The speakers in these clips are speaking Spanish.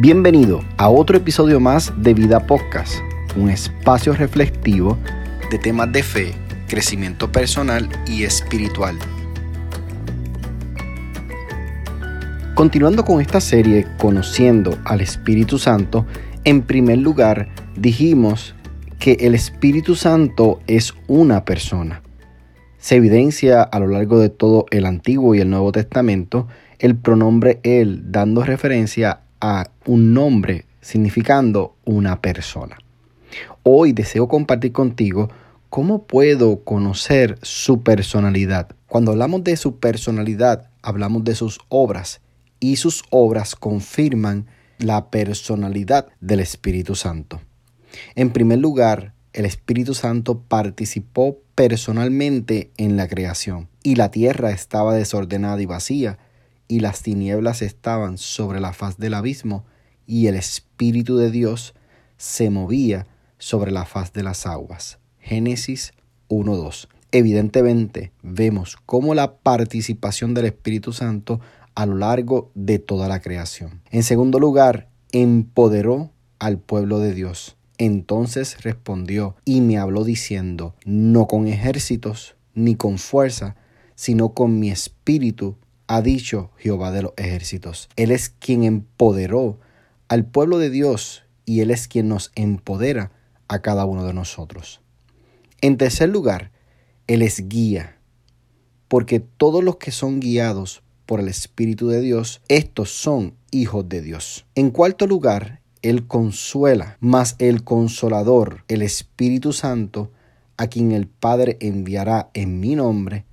Bienvenido a otro episodio más de Vida Podcast, un espacio reflectivo de temas de fe, crecimiento personal y espiritual. Continuando con esta serie, conociendo al Espíritu Santo, en primer lugar dijimos que el Espíritu Santo es una persona. Se evidencia a lo largo de todo el Antiguo y el Nuevo Testamento el pronombre él, dando referencia a un nombre significando una persona. Hoy deseo compartir contigo cómo puedo conocer su personalidad. Cuando hablamos de su personalidad, hablamos de sus obras y sus obras confirman la personalidad del Espíritu Santo. En primer lugar, el Espíritu Santo participó personalmente en la creación y la tierra estaba desordenada y vacía y las tinieblas estaban sobre la faz del abismo, y el Espíritu de Dios se movía sobre la faz de las aguas. Génesis 1.2. Evidentemente vemos cómo la participación del Espíritu Santo a lo largo de toda la creación. En segundo lugar, empoderó al pueblo de Dios. Entonces respondió y me habló diciendo, no con ejércitos ni con fuerza, sino con mi espíritu, ha dicho Jehová de los ejércitos. Él es quien empoderó al pueblo de Dios y Él es quien nos empodera a cada uno de nosotros. En tercer lugar, Él es guía, porque todos los que son guiados por el Espíritu de Dios, estos son hijos de Dios. En cuarto lugar, Él consuela, mas el consolador, el Espíritu Santo, a quien el Padre enviará en mi nombre,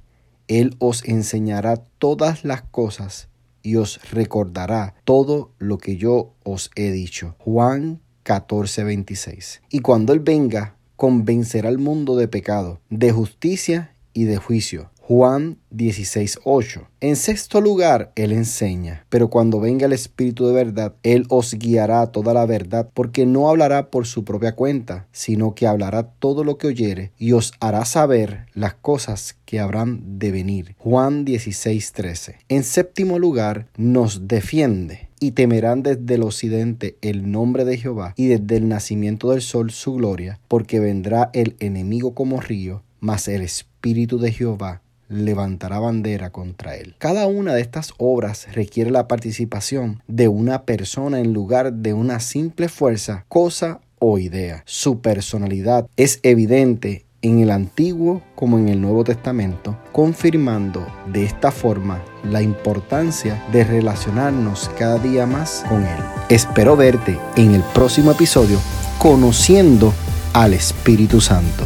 él os enseñará todas las cosas y os recordará todo lo que yo os he dicho. Juan 14:26. Y cuando Él venga, convencerá al mundo de pecado, de justicia y de juicio. Juan 16:8. En sexto lugar, Él enseña, pero cuando venga el Espíritu de verdad, Él os guiará a toda la verdad, porque no hablará por su propia cuenta, sino que hablará todo lo que oyere y os hará saber las cosas que habrán de venir. Juan 16:13. En séptimo lugar, nos defiende y temerán desde el occidente el nombre de Jehová y desde el nacimiento del sol su gloria, porque vendrá el enemigo como río, mas el Espíritu de Jehová levantará bandera contra él. Cada una de estas obras requiere la participación de una persona en lugar de una simple fuerza, cosa o idea. Su personalidad es evidente en el Antiguo como en el Nuevo Testamento, confirmando de esta forma la importancia de relacionarnos cada día más con Él. Espero verte en el próximo episodio conociendo al Espíritu Santo.